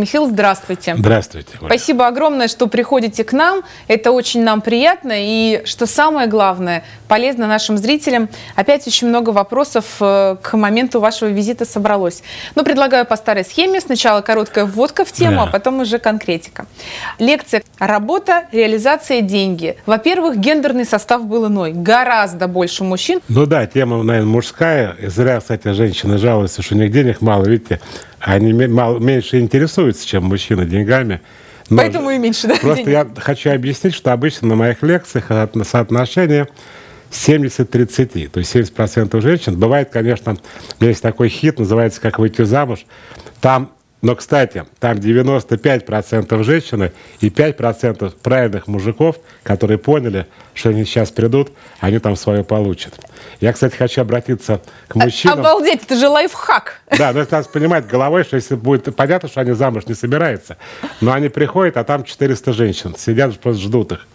Михаил, здравствуйте. Здравствуйте. Оля. Спасибо огромное, что приходите к нам. Это очень нам приятно. И что самое главное, полезно нашим зрителям. Опять очень много вопросов э, к моменту вашего визита собралось. Но предлагаю по старой схеме. Сначала короткая вводка в тему, да. а потом уже конкретика. Лекция «Работа, реализация, деньги». Во-первых, гендерный состав был иной. Гораздо больше мужчин. Ну да, тема, наверное, мужская. Зря, кстати, женщины жалуются, что у них денег мало. Видите, они мало, меньше интересуются, чем мужчины деньгами. Но Поэтому и меньше, да? Просто денег. я хочу объяснить, что обычно на моих лекциях соотношение 70-30, то есть 70% женщин. Бывает, конечно, есть такой хит, называется «Как выйти замуж». Там но, кстати, там 95% женщины и 5% правильных мужиков, которые поняли, что они сейчас придут, они там свое получат. Я, кстати, хочу обратиться к мужчинам. Обалдеть, это же лайфхак. Да, но это надо понимать головой, что если будет понятно, что они замуж не собираются, но они приходят, а там 400 женщин, сидят, просто ждут их.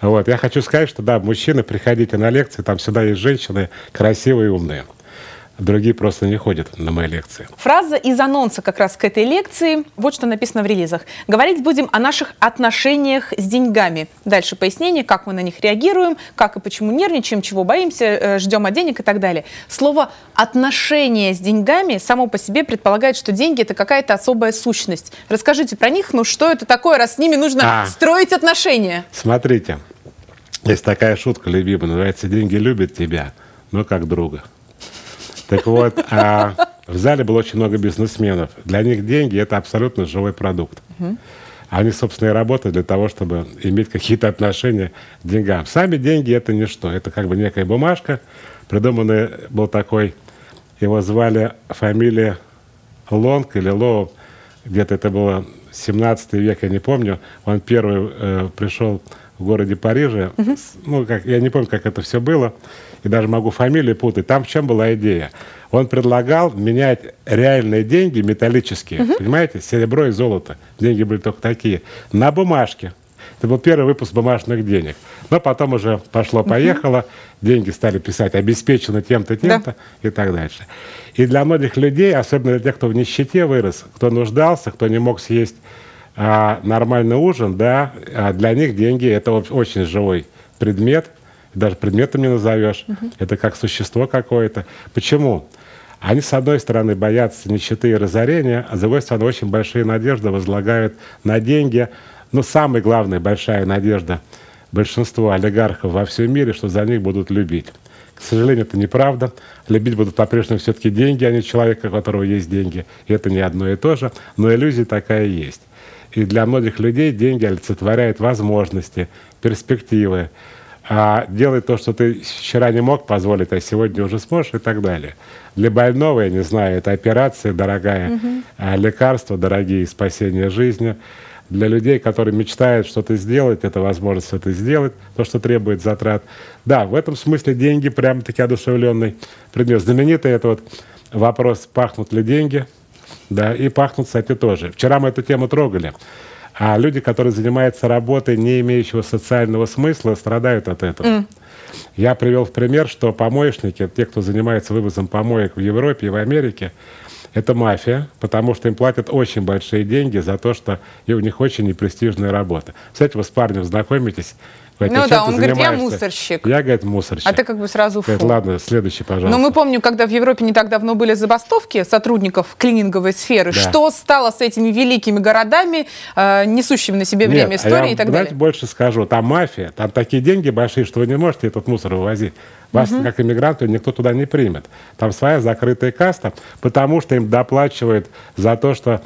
Вот. Я хочу сказать, что да, мужчины, приходите на лекции, там всегда есть женщины красивые и умные. Другие просто не ходят на мои лекции. Фраза из анонса как раз к этой лекции. Вот что написано в релизах. Говорить будем о наших отношениях с деньгами. Дальше пояснение, как мы на них реагируем, как и почему нервничаем, чего боимся, э, ждем от денег и так далее. Слово «отношения с деньгами» само по себе предполагает, что деньги – это какая-то особая сущность. Расскажите про них, ну что это такое, раз с ними нужно а, строить отношения? Смотрите, есть такая шутка любимая, называется «Деньги любят тебя, но как друга». Так вот, а в зале было очень много бизнесменов. Для них деньги – это абсолютно живой продукт. Они, собственно, и работают для того, чтобы иметь какие-то отношения к деньгам. Сами деньги – это ничто. Это как бы некая бумажка. Придуманный был такой, его звали фамилия Лонг или Лоу. Где-то это было 17 век, я не помню. Он первый э, пришел в городе Париже. Угу. Ну, как, я не помню, как это все было и даже могу фамилии путать, там в чем была идея? Он предлагал менять реальные деньги, металлические, угу. понимаете, серебро и золото, деньги были только такие, на бумажке. Это был первый выпуск бумажных денег. Но потом уже пошло-поехало, угу. деньги стали писать обеспечены тем-то, тем-то да. и так дальше. И для многих людей, особенно для тех, кто в нищете вырос, кто нуждался, кто не мог съесть а, нормальный ужин, да, а для них деньги это очень живой предмет, даже предметом не назовешь. Угу. Это как существо какое-то. Почему? Они, с одной стороны, боятся нищеты и разорения, а с другой стороны, очень большие надежды возлагают на деньги. Но самая главная большая надежда большинства олигархов во всем мире, что за них будут любить. К сожалению, это неправда. Любить будут по-прежнему все-таки деньги, а не человека, у которого есть деньги. И это не одно и то же, но иллюзия такая есть. И для многих людей деньги олицетворяют возможности, перспективы, а делай то, что ты вчера не мог позволить, а сегодня уже сможешь и так далее. Для больного, я не знаю, это операция дорогая, угу. лекарства дорогие, спасение жизни. Для людей, которые мечтают что-то сделать, это возможность это сделать, то, что требует затрат. Да, в этом смысле деньги прямо-таки одушевленный предмет. Знаменитый это вот вопрос, пахнут ли деньги, да, и пахнут, кстати, тоже. Вчера мы эту тему трогали. А люди, которые занимаются работой, не имеющего социального смысла, страдают от этого. Mm. Я привел в пример, что помоечники, те, кто занимается вывозом помоек в Европе и в Америке, это мафия, потому что им платят очень большие деньги за то, что и у них очень непрестижная работа. Кстати, вы с парнем знакомитесь, Говорит, ну да, он говорит, я мусорщик. Я, говорит, мусорщик. А ты как бы сразу фу. Говорит, ладно, следующий, пожалуйста. Но мы помним, когда в Европе не так давно были забастовки сотрудников клининговой сферы, да. что стало с этими великими городами, э, несущими на себе время Нет, истории а я, и так давайте далее? больше скажу. Там мафия, там такие деньги большие, что вы не можете этот мусор вывозить. Вас, угу. как иммигранту, никто туда не примет. Там своя закрытая каста, потому что им доплачивают за то, что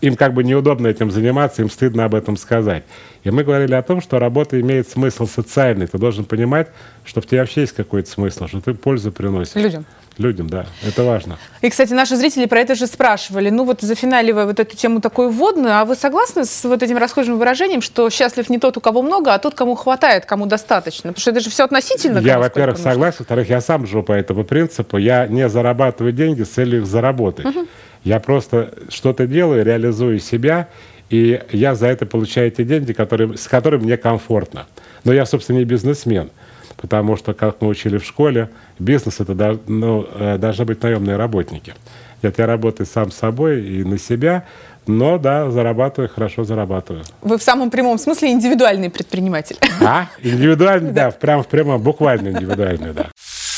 им как бы неудобно этим заниматься, им стыдно об этом сказать. И мы говорили о том, что работа имеет смысл социальный. Ты должен понимать, что в тебе вообще есть какой-то смысл, что ты пользу приносишь. Людям. Людям, да, это важно. И, кстати, наши зрители про это же спрашивали. Ну вот, зафиналивая вот эту тему такой вводную, а вы согласны с вот этим расхожим выражением, что счастлив не тот, у кого много, а тот, кому хватает, кому достаточно? Потому что это же все относительно. Я, во-первых, согласен, во-вторых, я сам живу по этому принципу. Я не зарабатываю деньги с целью их заработать. Угу. Я просто что-то делаю, реализую себя, и я за это получаю те деньги, которые, с которыми мне комфортно. Но я, собственно, не бизнесмен, потому что, как мы учили в школе, бизнес – это ну, э, должны быть наемные работники. Нет, я работаю сам собой и на себя, Но да, зарабатываю, хорошо зарабатываю. Вы в самом прямом смысле индивидуальный предприниматель. А? Индивидуальный, да, прям в прямом, буквально индивидуальный, да.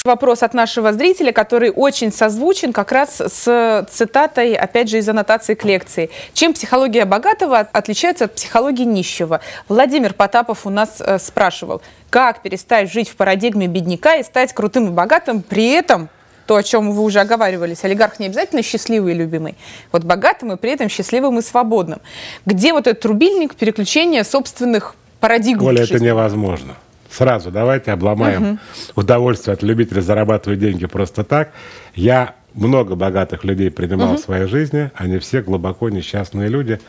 Вопрос от нашего зрителя, который очень созвучен как раз с цитатой, опять же, из аннотации к лекции. Чем психология богатого отличается от психологии нищего? Владимир Потапов у нас э, спрашивал, как перестать жить в парадигме бедняка и стать крутым и богатым, при этом то, о чем вы уже оговаривались, олигарх не обязательно счастливый и любимый. Вот богатым и при этом счастливым и свободным. Где вот этот рубильник переключения собственных парадигм? Оля, это невозможно. Сразу давайте обломаем угу. удовольствие от любителя зарабатывать деньги просто так. Я много богатых людей принимал угу. в своей жизни, они все глубоко несчастные люди.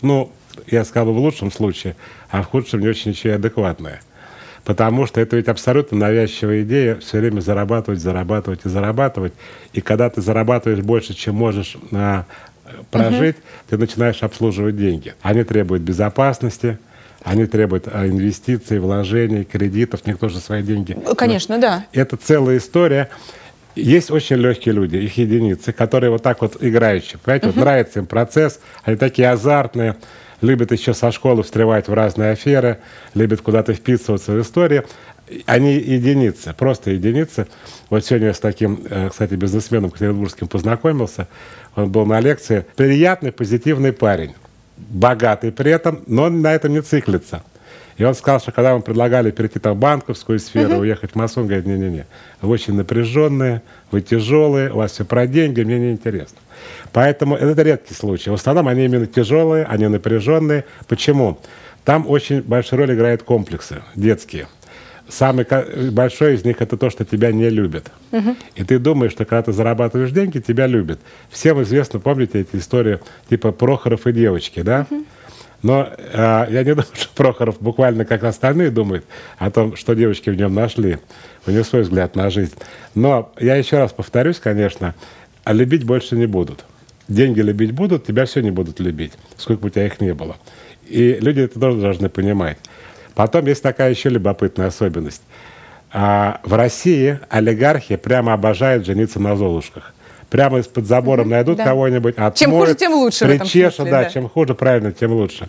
Ну, я сказал бы в лучшем случае, а в худшем не очень ничего адекватное. Потому что это ведь абсолютно навязчивая идея все время зарабатывать, зарабатывать и зарабатывать. И когда ты зарабатываешь больше, чем можешь а, прожить, угу. ты начинаешь обслуживать деньги. Они требуют безопасности, они требуют а, инвестиций, вложений, кредитов, никто же свои деньги. Конечно, Но да. Это целая история. Есть очень легкие люди, их единицы, которые вот так вот играющие. Понимаете, угу. вот нравится им процесс, они такие азартные любят еще со школы встревать в разные аферы, любят куда-то вписываться в истории. Они единицы, просто единицы. Вот сегодня я с таким, э, кстати, бизнесменом петербургским познакомился. Он был на лекции. Приятный, позитивный парень. Богатый при этом, но он на этом не циклится. И он сказал, что когда ему предлагали перейти там в банковскую сферу, uh-huh. уехать в Москву, он говорит, не-не-не, вы очень напряженные, вы тяжелые, у вас все про деньги, мне не интересно. Поэтому это редкий случай. В основном они именно тяжелые, они напряженные. Почему? Там очень большую роль играют комплексы детские. Самый большой из них это то, что тебя не любят. Угу. И ты думаешь, что когда ты зарабатываешь деньги, тебя любят. Всем известно, помните эти истории типа Прохоров и девочки, да? Угу. Но э, я не думаю, что Прохоров буквально как остальные думает о том, что девочки в нем нашли. У него свой взгляд на жизнь. Но я еще раз повторюсь, конечно, а любить больше не будут. Деньги любить будут, тебя все не будут любить, сколько бы у тебя их не было. И люди это тоже должны понимать. Потом есть такая еще любопытная особенность. А в России олигархи прямо обожают жениться на золушках. Прямо из-под забора найдут да. кого-нибудь, отмоют, Чем хуже, тем лучше причешут, смысле, да, да, чем хуже, правильно, тем лучше.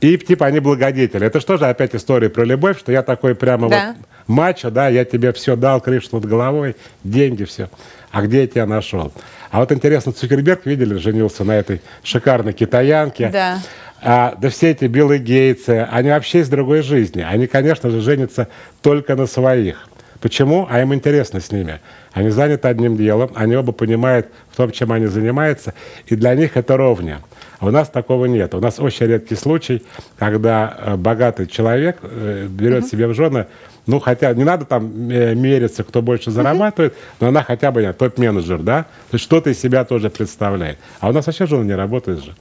И типа они благодетели. Это что же опять история про любовь, что я такой прямо да. вот мачо, да, я тебе все дал, крышу над головой, деньги, все. А где я тебя нашел? А вот интересно, Цукерберг, видели, женился на этой шикарной китаянке. Да. А, да все эти Билл Гейтсы, они вообще из другой жизни. Они, конечно же, женятся только на своих. Почему? А им интересно с ними. Они заняты одним делом, они оба понимают в том, чем они занимаются, и для них это ровня. А у нас такого нет. У нас очень редкий случай, когда э, богатый человек э, берет угу. себе в жены ну, хотя не надо там э, мериться, кто больше зарабатывает, но она хотя бы топ-менеджер, да? То есть что-то из себя тоже представляет. А у нас вообще жена не работает же.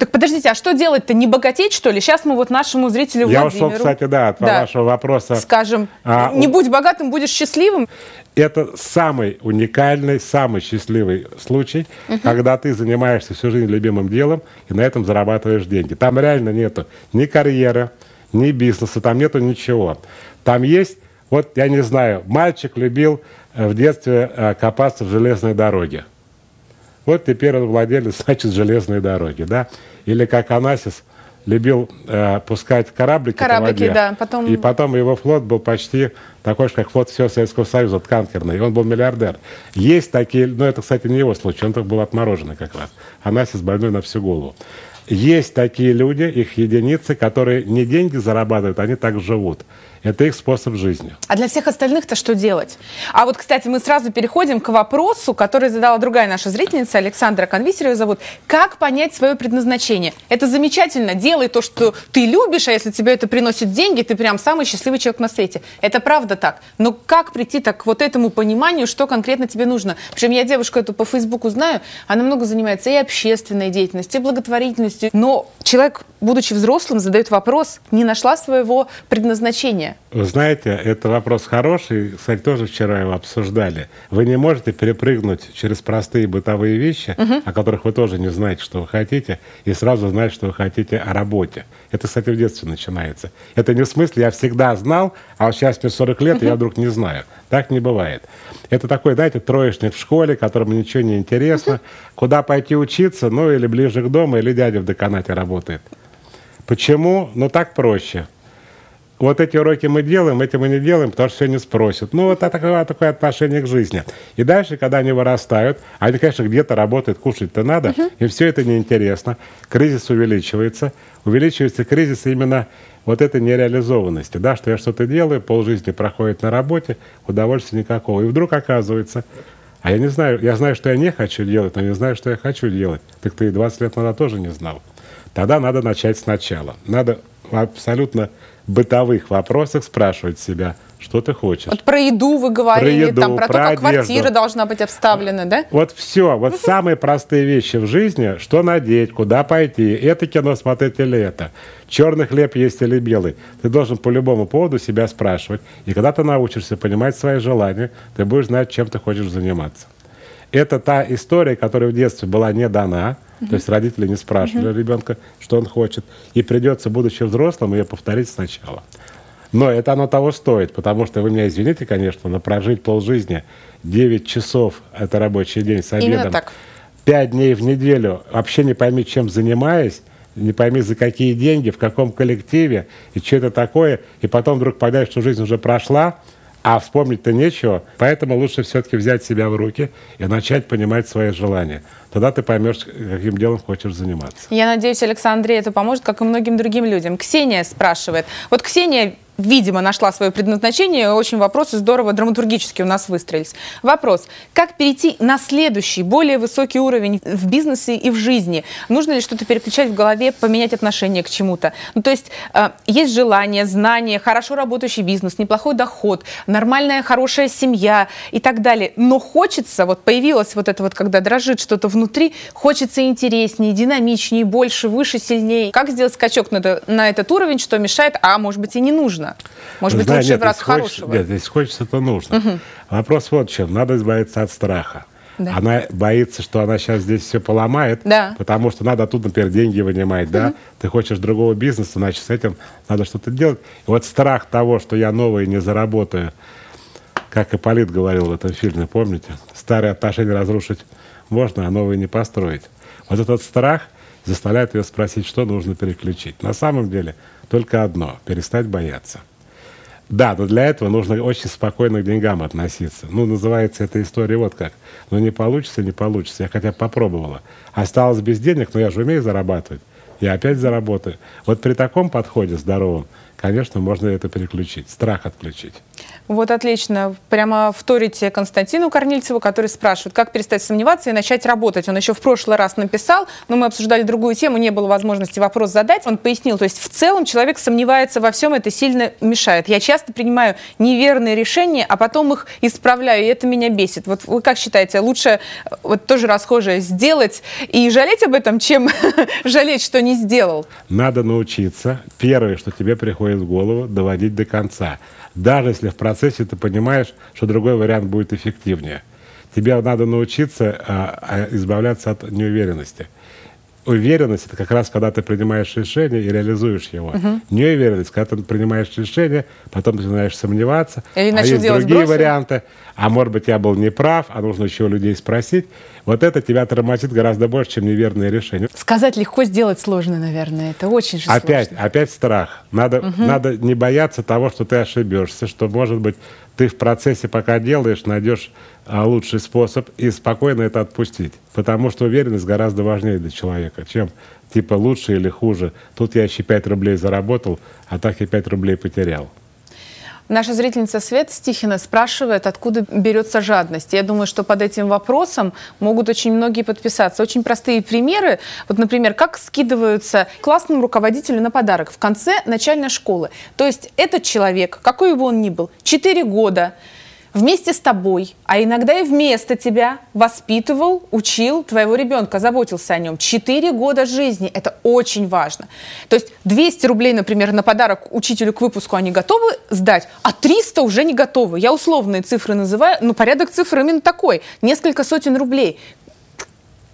Так подождите, а что делать-то? Не богатеть, что ли? Сейчас мы вот нашему зрителю Я Владимиру... ушел, кстати, да, от да. вашего вопроса. Скажем, а, не будь богатым, будешь счастливым? Это самый уникальный, самый счастливый случай, угу. когда ты занимаешься всю жизнь любимым делом и на этом зарабатываешь деньги. Там реально нету ни карьеры, ни бизнеса, там нету ничего. Там есть, вот я не знаю, мальчик любил э, в детстве э, копаться в железной дороге. Вот теперь он владелец, значит, железной дороги, да? Или как Анасис любил э, пускать кораблики, кораблики по воде. Да, потом... И потом его флот был почти такой же, как флот всего Советского Союза, танкерный. И он был миллиардер. Есть такие, но это, кстати, не его случай, он только был отмороженный как раз. Анасис больной на всю голову. Есть такие люди, их единицы, которые не деньги зарабатывают, они так живут. Это их способ жизни. А для всех остальных-то что делать? А вот, кстати, мы сразу переходим к вопросу, который задала другая наша зрительница, Александра Конвисер зовут. Как понять свое предназначение? Это замечательно. Делай то, что ты любишь, а если тебе это приносит деньги, ты прям самый счастливый человек на свете. Это правда так. Но как прийти так к вот этому пониманию, что конкретно тебе нужно? Причем я девушку эту по Фейсбуку знаю, она много занимается и общественной деятельностью, и благотворительностью. Но человек, будучи взрослым, задает вопрос, не нашла своего предназначения Вы знаете, это вопрос хороший. Кстати, тоже вчера его обсуждали. Вы не можете перепрыгнуть через простые бытовые вещи, угу. о которых вы тоже не знаете, что вы хотите, и сразу знать, что вы хотите о работе. Это, кстати, в детстве начинается. Это не в смысле «я всегда знал, а вот сейчас мне 40 лет, и я вдруг не знаю». Так не бывает. Это такой, знаете, троечник в школе, которому ничего не интересно. Куда пойти учиться? Ну, или ближе к дому, или дядя в деканате работает. Почему? Ну, так проще. Вот эти уроки мы делаем, эти мы не делаем, потому что все не спросят. Ну, вот такое, такое отношение к жизни. И дальше, когда они вырастают, они, конечно, где-то работают, кушать-то надо, uh-huh. и все это неинтересно. Кризис увеличивается. Увеличивается кризис именно вот этой нереализованности, да, что я что-то делаю, полжизни проходит на работе, удовольствия никакого. И вдруг оказывается, а я не знаю, я знаю, что я не хочу делать, но не знаю, что я хочу делать. Так ты 20 лет назад тоже не знал. Тогда надо начать сначала. Надо в абсолютно бытовых вопросах спрашивать себя, что ты хочешь. Вот про еду вы говорили, про еду, там, про, про то, как одежду. квартира должна быть обставлена, да? Вот все, вот самые простые вещи в жизни, что надеть, куда пойти, это кино смотреть или это. Черный хлеб есть или белый. Ты должен по любому поводу себя спрашивать. И когда ты научишься понимать свои желания, ты будешь знать, чем ты хочешь заниматься. Это та история, которая в детстве была не дана, то есть родители не спрашивали ребенка, что он хочет. И придется, будучи взрослым, ее повторить сначала. Но это оно того стоит, потому что вы меня извините, конечно, но прожить полжизни, 9 часов, это рабочий день с обедом, 5 дней в неделю, вообще не пойми, чем занимаясь, не пойми, за какие деньги, в каком коллективе, и что это такое, и потом вдруг понять, что жизнь уже прошла, а вспомнить-то нечего, поэтому лучше все-таки взять себя в руки и начать понимать свои желания. Тогда ты поймешь, каким делом хочешь заниматься. Я надеюсь, Александре это поможет, как и многим другим людям. Ксения спрашивает. Вот Ксения видимо, нашла свое предназначение. Очень вопросы здорово драматургически у нас выстроились. Вопрос. Как перейти на следующий, более высокий уровень в бизнесе и в жизни? Нужно ли что-то переключать в голове, поменять отношение к чему-то? Ну, то есть э, есть желание, знание, хорошо работающий бизнес, неплохой доход, нормальная, хорошая семья и так далее. Но хочется, вот появилось вот это вот, когда дрожит что-то внутри, хочется интереснее, динамичнее, больше, выше, сильнее. Как сделать скачок на, на этот уровень, что мешает, а может быть и не нужно? Может быть, Знаю, лучше нет, враг хорошего? Нет, если хочется, то нужно. Угу. Вопрос вот в чем. Надо избавиться от страха. Да. Она боится, что она сейчас здесь все поломает, да. потому что надо оттуда, например, деньги вынимать, угу. да? Ты хочешь другого бизнеса, значит, с этим надо что-то делать. И вот страх того, что я новое не заработаю, как Ипполит говорил в этом фильме, помните? Старые отношения разрушить можно, а новые не построить. Вот этот страх заставляет ее спросить, что нужно переключить. На самом деле только одно – перестать бояться. Да, но для этого нужно очень спокойно к деньгам относиться. Ну, называется эта история вот как. Ну, не получится, не получится. Я хотя бы попробовала. Осталось без денег, но я же умею зарабатывать. Я опять заработаю. Вот при таком подходе здоровом конечно, можно это переключить, страх отключить. Вот отлично. Прямо вторите Константину Корнильцеву, который спрашивает, как перестать сомневаться и начать работать. Он еще в прошлый раз написал, но мы обсуждали другую тему, не было возможности вопрос задать. Он пояснил, то есть в целом человек сомневается во всем, это сильно мешает. Я часто принимаю неверные решения, а потом их исправляю, и это меня бесит. Вот вы как считаете, лучше, вот тоже расхожее, сделать и жалеть об этом, чем жалеть, что не сделал? Надо научиться. Первое, что тебе приходит в голову, доводить до конца. Даже если в процессе ты понимаешь, что другой вариант будет эффективнее. Тебе надо научиться а, а, избавляться от неуверенности. Уверенность это как раз когда ты принимаешь решение и реализуешь его. Угу. Неуверенность, когда ты принимаешь решение, потом ты начинаешь сомневаться, Или а есть другие сбросы. варианты а может быть, я был неправ, а нужно еще людей спросить. Вот это тебя тормозит гораздо больше, чем неверное решение. Сказать легко, сделать сложно, наверное. Это очень же опять, сложно. Опять страх. Надо, угу. надо не бояться того, что ты ошибешься, что, может быть, ты в процессе, пока делаешь, найдешь а, лучший способ и спокойно это отпустить. Потому что уверенность гораздо важнее для человека, чем типа лучше или хуже. Тут я еще 5 рублей заработал, а так я 5 рублей потерял. Наша зрительница Свет Стихина спрашивает, откуда берется жадность. Я думаю, что под этим вопросом могут очень многие подписаться. Очень простые примеры. Вот, например, как скидываются классному руководителю на подарок в конце начальной школы. То есть этот человек, какой бы он ни был, 4 года, вместе с тобой, а иногда и вместо тебя воспитывал, учил твоего ребенка, заботился о нем. Четыре года жизни – это очень важно. То есть 200 рублей, например, на подарок учителю к выпуску они готовы сдать, а 300 уже не готовы. Я условные цифры называю, но порядок цифр именно такой. Несколько сотен рублей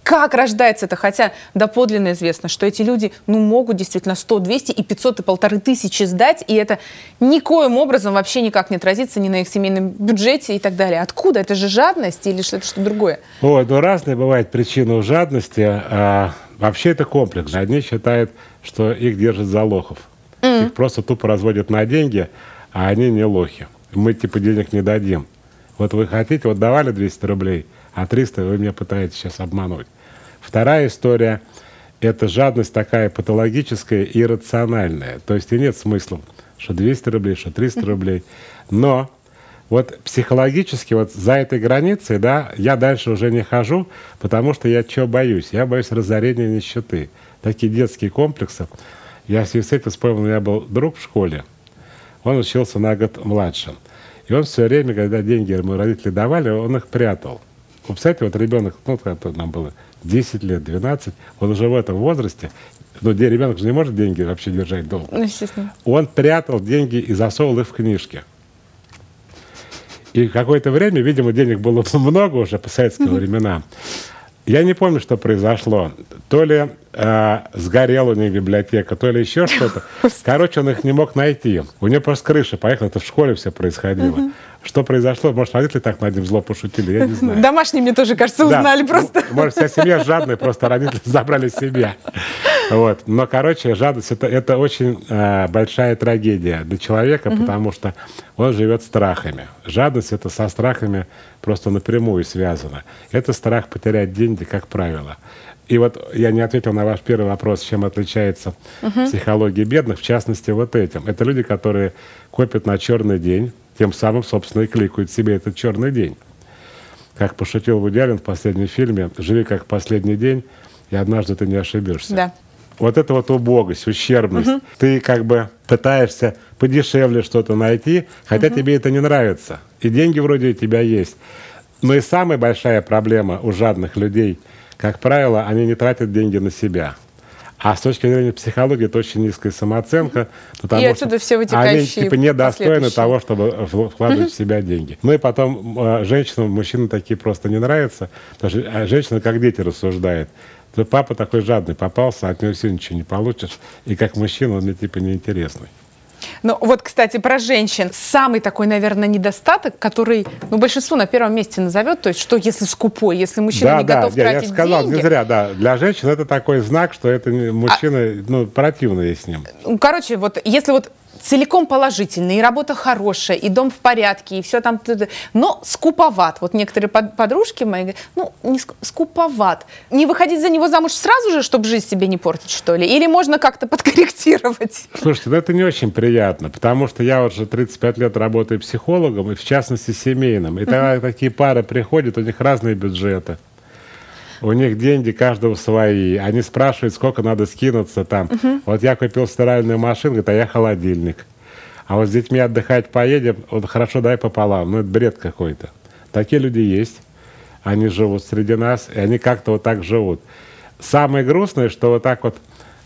как рождается это, хотя доподлинно известно, что эти люди ну, могут действительно 100, 200 и 500 и полторы тысячи сдать, и это никоим образом вообще никак не отразится ни на их семейном бюджете и так далее. Откуда? Это же жадность или что-то что другое? Ой, ну разные бывают причины у жадности. А, вообще это комплекс. Одни считают, что их держат за лохов. Mm. Их просто тупо разводят на деньги, а они не лохи. Мы типа денег не дадим. Вот вы хотите, вот давали 200 рублей, а 300 вы меня пытаетесь сейчас обмануть. Вторая история – это жадность такая патологическая и иррациональная. То есть и нет смысла, что 200 рублей, что 300 рублей. Но вот психологически вот за этой границей, да, я дальше уже не хожу, потому что я чего боюсь? Я боюсь разорения нищеты. Такие детские комплексы. Я в связи с этим вспомнил, у меня был друг в школе, он учился на год младше. И он все время, когда деньги ему родители давали, он их прятал. Представляете, вот ребенок, ну, как нам было 10 лет, 12, он уже в этом возрасте, ну, ребенок же не может деньги вообще держать долго. Ну, естественно. Он прятал деньги и засовывал их в книжки. И какое-то время, видимо, денег было много уже по советским временам. Я не помню, что произошло. То ли э, сгорела у них библиотека, то ли еще что-то. Короче, он их не мог найти. У него просто крыша поехала, это в школе все происходило. Что произошло? Может, родители так над ним зло пошутили, я не знаю. Домашние мне тоже, кажется, узнали да. просто. Может, вся семья жадная, просто родители забрали себя. Вот. Но, короче, жадность это, это очень э, большая трагедия для человека, угу. потому что он живет страхами. Жадность это со страхами просто напрямую связано. Это страх потерять деньги, как правило. И вот я не ответил на ваш первый вопрос, чем отличается угу. психология бедных, в частности, вот этим. Это люди, которые копят на черный день, тем самым, собственно, и кликают себе этот черный день. Как пошутил Вуди в последнем фильме, «Живи как последний день, и однажды ты не ошибешься». Да. Вот это вот убогость, ущербность. Угу. Ты как бы пытаешься подешевле что-то найти, хотя угу. тебе это не нравится. И деньги вроде у тебя есть. Но и самая большая проблема у жадных людей, как правило, они не тратят деньги на себя. А с точки зрения психологии это очень низкая самооценка, потому и что все они типа недостойны того, чтобы вкладывать в себя деньги. Ну и потом э, женщинам, мужчинам такие просто не нравятся, потому что а женщина как дети рассуждает. То папа такой жадный попался, от него все ничего не получишь, и как мужчина он мне типа неинтересный. Ну вот, кстати, про женщин. Самый такой, наверное, недостаток, который ну, большинство на первом месте назовет, то есть что если скупой, если мужчина да, не да, готов да, тратить я сказал, деньги. не зря, да. Для женщин это такой знак, что это мужчина, а, ну, противно ей с ним. Короче, вот если вот целиком положительный, и работа хорошая, и дом в порядке, и все там, но скуповат. Вот некоторые подружки мои говорят, ну, не скуповат. Не выходить за него замуж сразу же, чтобы жизнь себе не портить, что ли? Или можно как-то подкорректировать? Слушайте, ну это не очень приятно, потому что я уже 35 лет работаю психологом, и в частности семейным. И тогда такие пары приходят, у них разные бюджеты. У них деньги каждого свои. Они спрашивают, сколько надо скинуться там. Угу. Вот я купил стиральную машину, говорит, а я холодильник. А вот с детьми отдыхать поедем, вот хорошо, дай пополам. Ну, это бред какой-то. Такие люди есть. Они живут среди нас, и они как-то вот так живут. Самое грустное, что вот так вот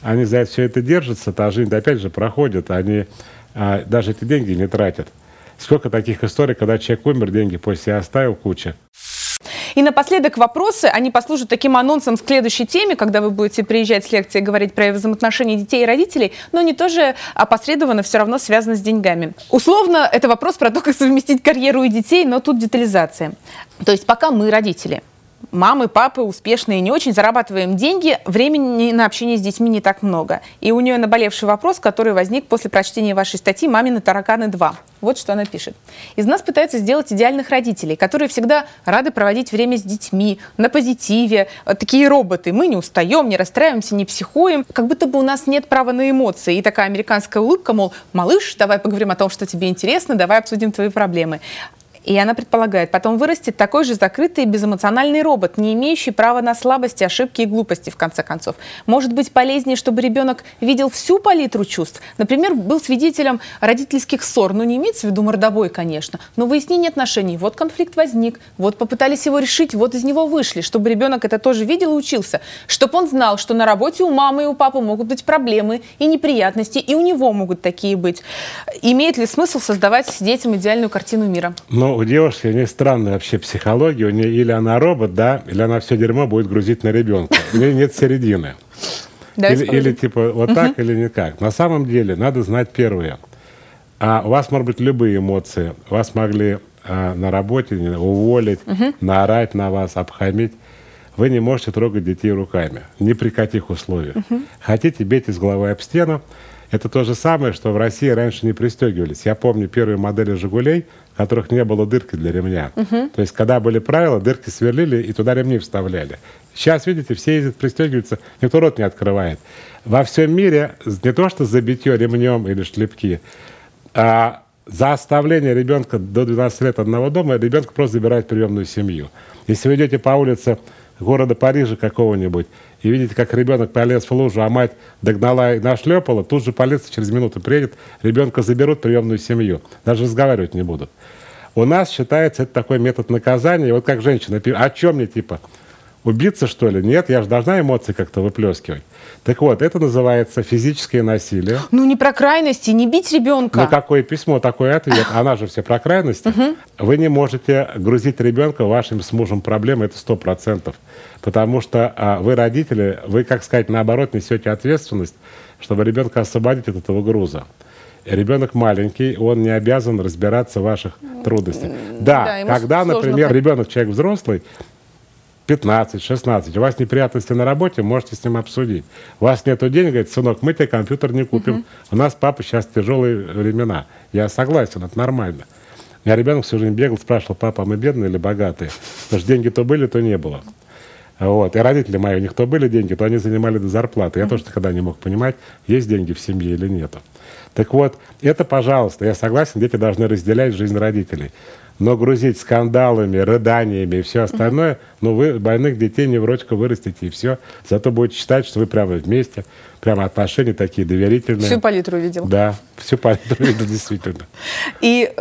они за все это держатся, та жизнь опять же проходит, они а, даже эти деньги не тратят. Сколько таких историй, когда человек умер, деньги после оставил куча. И напоследок вопросы, они послужат таким анонсом к следующей теме, когда вы будете приезжать с лекцией говорить про взаимоотношения детей и родителей, но они тоже опосредованно все равно связаны с деньгами. Условно, это вопрос про то, как совместить карьеру и детей, но тут детализация. То есть пока мы, родители, мамы, папы успешные не очень, зарабатываем деньги, времени на общение с детьми не так много. И у нее наболевший вопрос, который возник после прочтения вашей статьи «Мамины тараканы 2». Вот что она пишет. Из нас пытаются сделать идеальных родителей, которые всегда рады проводить время с детьми, на позитиве. Такие роботы. Мы не устаем, не расстраиваемся, не психуем. Как будто бы у нас нет права на эмоции. И такая американская улыбка, мол, малыш, давай поговорим о том, что тебе интересно, давай обсудим твои проблемы. И она предполагает, потом вырастет такой же закрытый и безэмоциональный робот, не имеющий права на слабости, ошибки и глупости, в конце концов. Может быть полезнее, чтобы ребенок видел всю палитру чувств. Например, был свидетелем родительских ссор. Ну, не имеется в виду мордобой, конечно, но выяснение отношений. Вот конфликт возник, вот попытались его решить, вот из него вышли. Чтобы ребенок это тоже видел и учился. Чтобы он знал, что на работе у мамы и у папы могут быть проблемы и неприятности, и у него могут такие быть. Имеет ли смысл создавать детям идеальную картину мира? Ну, у девушки у нее странная вообще психология. У нее или она робот, да, или она все дерьмо будет грузить на ребенка. У нее нет середины. Или, или типа вот так, или никак. На самом деле надо знать первое. А у вас, может быть, любые эмоции. Вас могли а, на работе уволить, наорать на вас, обхамить. Вы не можете трогать детей руками. Ни при каких условиях. Хотите, бейте с головой об стену. Это то же самое, что в России раньше не пристегивались. Я помню первые модели «Жигулей», в которых не было дырки для ремня. Угу. То есть, когда были правила, дырки сверлили и туда ремни вставляли. Сейчас, видите, все ездят, пристегиваются, никто рот не открывает. Во всем мире не то, что за битье ремнем или шлепки, а за оставление ребенка до 12 лет одного дома ребенка просто забирают приемную семью. Если вы идете по улице города Парижа какого-нибудь, и видите, как ребенок полез в лужу, а мать догнала и нашлепала, тут же полиция через минуту приедет, ребенка заберут в приемную семью. Даже разговаривать не будут. У нас считается это такой метод наказания. Вот как женщина, о чем мне типа? Убиться, что ли? Нет, я же должна эмоции как-то выплескивать. Так вот, это называется физическое насилие. Ну, не про крайности, не бить ребенка. Ну, какое письмо, такой ответ. Она же все про крайности. Вы не можете грузить ребенка вашим с мужем проблемы, это сто процентов. Потому что а, вы родители, вы, как сказать, наоборот, несете ответственность, чтобы ребенка освободить от этого груза. Ребенок маленький, он не обязан разбираться в ваших трудностях. Да, да когда, например, ребенок, человек взрослый, 15, 16, у вас неприятности на работе, можете с ним обсудить. У вас нет денег, говорит, сынок, мы тебе компьютер не купим. Угу. У нас, папа, сейчас тяжелые времена. Я согласен, это нормально. Меня ребенок всю жизнь бегал, спрашивал, папа, а мы бедные или богатые? Потому что деньги то были, то не было. Вот. И родители мои, у них то были деньги, то они занимали до зарплаты. Я тоже никогда не мог понимать, есть деньги в семье или нет. Так вот, это, пожалуйста, я согласен, дети должны разделять жизнь родителей. Но грузить скандалами, рыданиями и все остальное, ну вы больных детей невротика вырастите и все. Зато будете считать, что вы прямо вместе, прямо отношения такие доверительные. Всю палитру видел. Да, всю палитру видел, действительно. И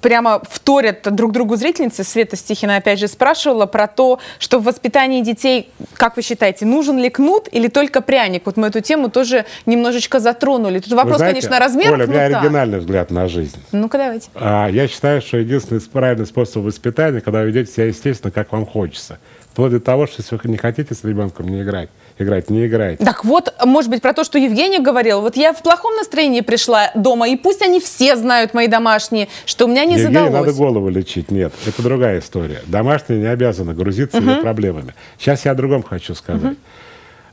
прямо вторят друг другу зрительницы. Света Стихина опять же спрашивала про то, что в воспитании детей, как вы считаете, нужен ли кнут или только пряник? Вот мы эту тему тоже немножечко затронули. Тут вопрос, знаете, конечно, размер Оля, кнута. у меня оригинальный взгляд на жизнь. Ну-ка давайте. А, я считаю, что единственный правильный способ воспитания, когда вы ведете себя естественно, как вам хочется. Вплоть до того, что если вы не хотите с ребенком не играть, играть, не играть. Так вот, может быть, про то, что Евгения говорила. Вот я в плохом настроении пришла дома, и пусть они все знают, мои домашние, что у меня не Евгении задалось. надо голову лечить. Нет, это другая история. Домашние не обязаны грузиться uh-huh. проблемами. Сейчас я о другом хочу сказать. Uh-huh.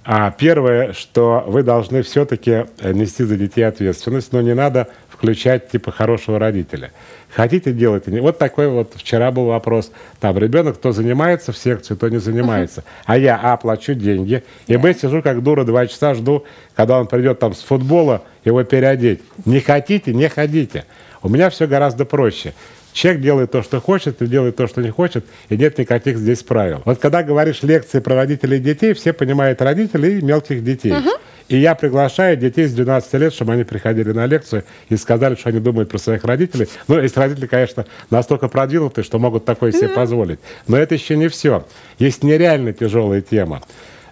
А первое, что вы должны все-таки нести за детей ответственность, но не надо включать типа хорошего родителя. Хотите делать? Вот такой вот вчера был вопрос. Там ребенок то занимается в секции, то не занимается. А я а, плачу деньги, и б, сижу как дура два часа, жду, когда он придет там с футбола, его переодеть. Не хотите, не ходите. У меня все гораздо проще. Человек делает то, что хочет, и делает то, что не хочет, и нет никаких здесь правил. Вот когда говоришь лекции про родителей и детей, все понимают родителей и мелких детей. Uh-huh. И я приглашаю детей с 12 лет, чтобы они приходили на лекцию и сказали, что они думают про своих родителей. Ну, если родители, конечно, настолько продвинутые, что могут такое себе позволить. Но это еще не все. Есть нереально тяжелая тема.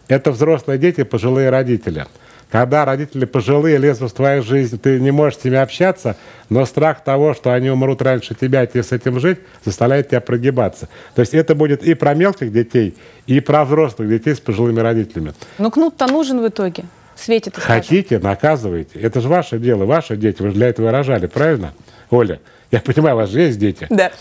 Это взрослые дети, пожилые родители. Когда родители пожилые лезут в твою жизнь, ты не можешь с ними общаться, но страх того, что они умрут раньше тебя, и тебе с этим жить, заставляет тебя прогибаться. То есть это будет и про мелких детей, и про взрослых детей с пожилыми родителями. Но кнут-то нужен в итоге светит. Хотите, наказывайте. Это же ваше дело, ваши дети. Вы же для этого рожали, правильно? Оля, я понимаю, у вас же есть дети. Да.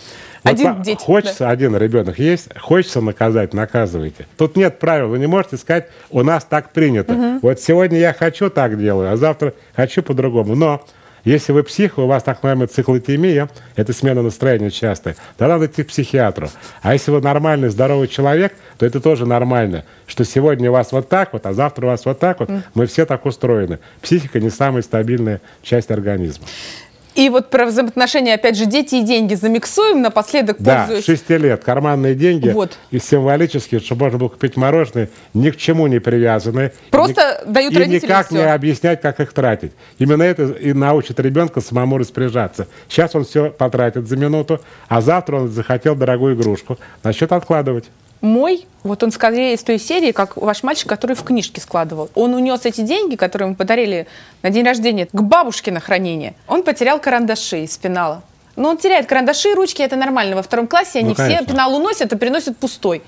Вот один дети. Хочется, да. один ребенок есть, хочется наказать, наказывайте. Тут нет правил, вы не можете сказать, у нас так принято. Угу. Вот сегодня я хочу так делаю, а завтра хочу по-другому. Но если вы псих, у вас так называемая циклотемия, это смена настроения частая, тогда надо идти к психиатру. А если вы нормальный, здоровый человек, то это тоже нормально, что сегодня у вас вот так вот, а завтра у вас вот так вот. Мы все так устроены. Психика не самая стабильная часть организма. И вот про взаимоотношения, опять же, дети и деньги замиксуем напоследок, Да, пользуясь... 6 лет карманные деньги Вот. и символически, чтобы можно было купить мороженое, ни к чему не привязаны. Просто ни- дают И родителям никак всё. не объяснять, как их тратить. Именно это и научит ребенка самому распоряжаться. Сейчас он все потратит за минуту, а завтра он захотел дорогую игрушку. Насчет откладывать. Мой, вот он скорее из той серии, как ваш мальчик, который в книжке складывал. Он унес эти деньги, которые ему подарили на день рождения, к бабушке на хранение. Он потерял карандаши из пенала. Но он теряет карандаши и ручки, это нормально. Во втором классе они Ну, все пенал уносят и приносят пустой.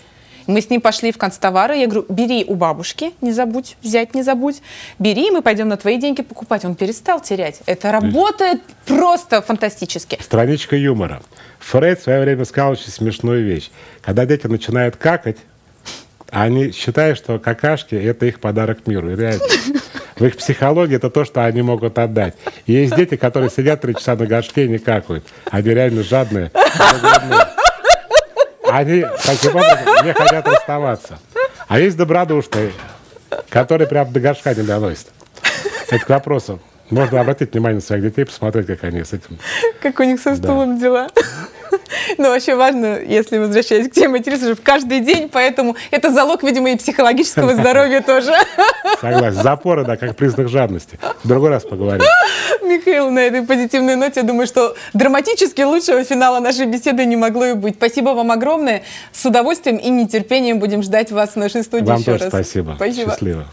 Мы с ним пошли в констовары. Я говорю, бери у бабушки, не забудь, взять не забудь. Бери, мы пойдем на твои деньги покупать. Он перестал терять. Это работает просто фантастически. Страничка юмора. Фрейд в свое время сказал очень смешную вещь. Когда дети начинают какать, они считают, что какашки – это их подарок миру. И реально. В их психологии это то, что они могут отдать. И есть дети, которые сидят три часа на горшке и не какают. Они реально жадные. голодные. Они таким образом не хотят расставаться. А есть добродушные, которые прям до горшка не доносят. Это к вопросу. Можно обратить внимание на своих детей, посмотреть, как они с этим Как у них со стулом дела. Но вообще важно, если возвращаясь к теме интереса, чтобы каждый день, поэтому это залог, видимо, и психологического здоровья тоже. Согласен. Запоры, да, как признак жадности. В другой раз поговорим. Михаил, на этой позитивной ноте, я думаю, что драматически лучшего финала нашей беседы не могло и быть. Спасибо вам огромное. С удовольствием и нетерпением будем ждать вас в нашей студии Вам еще тоже раз. спасибо. Спасибо. Счастливо.